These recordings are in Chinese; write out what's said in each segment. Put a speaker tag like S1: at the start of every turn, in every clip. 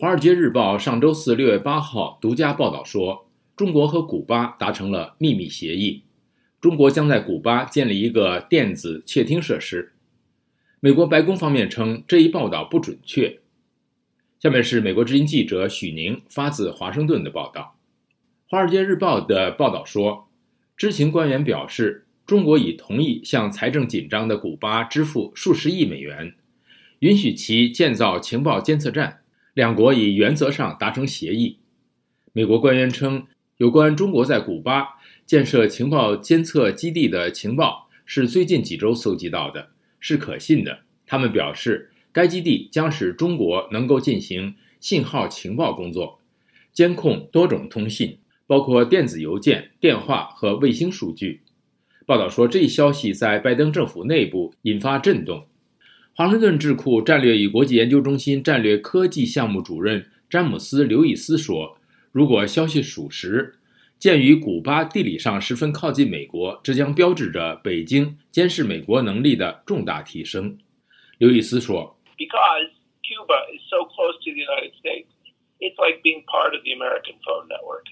S1: 华尔街日报上周四六月八号独家报道说，中国和古巴达成了秘密协议，中国将在古巴建立一个电子窃听设施。美国白宫方面称这一报道不准确。下面是美国之音记者许宁发自华盛顿的报道。华尔街日报的报道说，知情官员表示，中国已同意向财政紧张的古巴支付数十亿美元，允许其建造情报监测站。两国已原则上达成协议。美国官员称，有关中国在古巴建设情报监测基地的情报是最近几周搜集到的，是可信的。他们表示，该基地将使中国能够进行信号情报工作，监控多种通信，包括电子邮件、电话和卫星数据。报道说，这一消息在拜登政府内部引发震动。华盛顿智库战略与国际研究中心战略科技项目主任詹姆斯·刘易斯说：“如果消息属实，鉴于古巴地理上十分靠近美国，这将标志着北京监视美国能力的重大提升。”刘易斯说
S2: ：“Because Cuba is so close to the United States, it's like being part of the American phone network.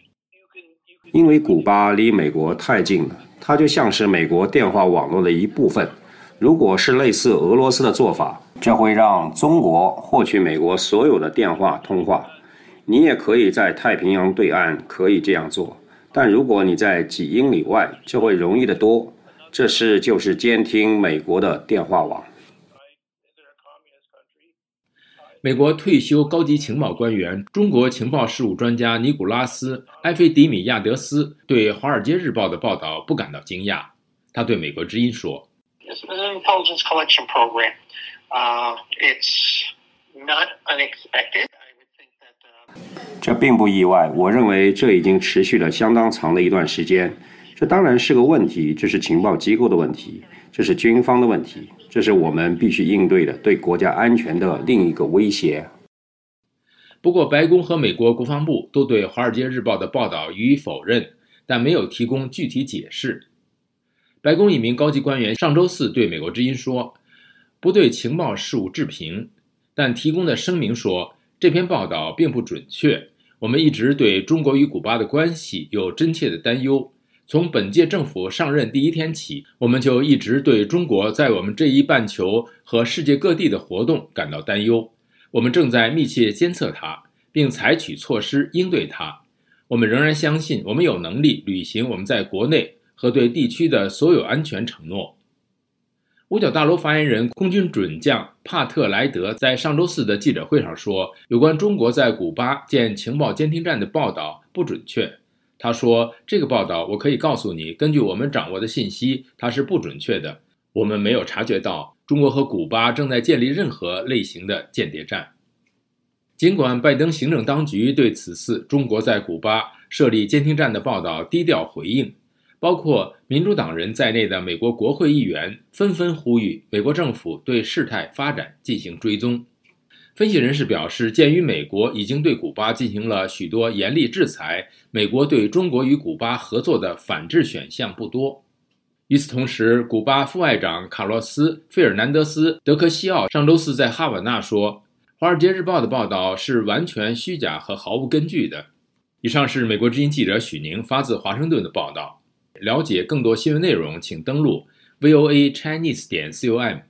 S3: 因为古巴离美国太近了，它就像是美国电话网络的一部分。”如果是类似俄罗斯的做法，这会让中国获取美国所有的电话通话。你也可以在太平洋对岸可以这样做，但如果你在几英里外，就会容易得多。这是就是监听美国的电话网。
S1: 美国退休高级情报官员、中国情报事务专家尼古拉斯·埃菲迪米亚德斯对《华尔街日报》的报道不感到惊讶。他对美国之音说。
S4: It's an intelligence collection program. Uh, it's not unexpected.
S3: 这并不意外。我认为这已经持续了相当长的一段时间。这当然是个问题，这是情报机构的问题，这是军方的问题，这是我们必须应对的对国家安全的另一个威胁。
S1: 不过，白宫和美国国防部都对《华尔街日报》的报道予以否认，但没有提供具体解释。白宫一名高级官员上周四对美国之音说：“不对情报事务置评，但提供的声明说这篇报道并不准确。我们一直对中国与古巴的关系有真切的担忧。从本届政府上任第一天起，我们就一直对中国在我们这一半球和世界各地的活动感到担忧。我们正在密切监测它，并采取措施应对它。我们仍然相信我们有能力履行我们在国内。”和对地区的所有安全承诺。五角大楼发言人空军准将帕特莱德在上周四的记者会上说：“有关中国在古巴建情报监听站的报道不准确。”他说：“这个报道我可以告诉你，根据我们掌握的信息，它是不准确的。我们没有察觉到中国和古巴正在建立任何类型的间谍站。”尽管拜登行政当局对此次中国在古巴设立监听站的报道低调回应。包括民主党人在内的美国国会议员纷纷呼吁美国政府对事态发展进行追踪。分析人士表示，鉴于美国已经对古巴进行了许多严厉制裁，美国对中国与古巴合作的反制选项不多。与此同时，古巴副外长卡洛斯·费尔南德斯·德克西奥上周四在哈瓦那说：“《华尔街日报》的报道是完全虚假和毫无根据的。”以上是美国之音记者许宁发自华盛顿的报道。了解更多新闻内容，请登录 voa chinese 点 com。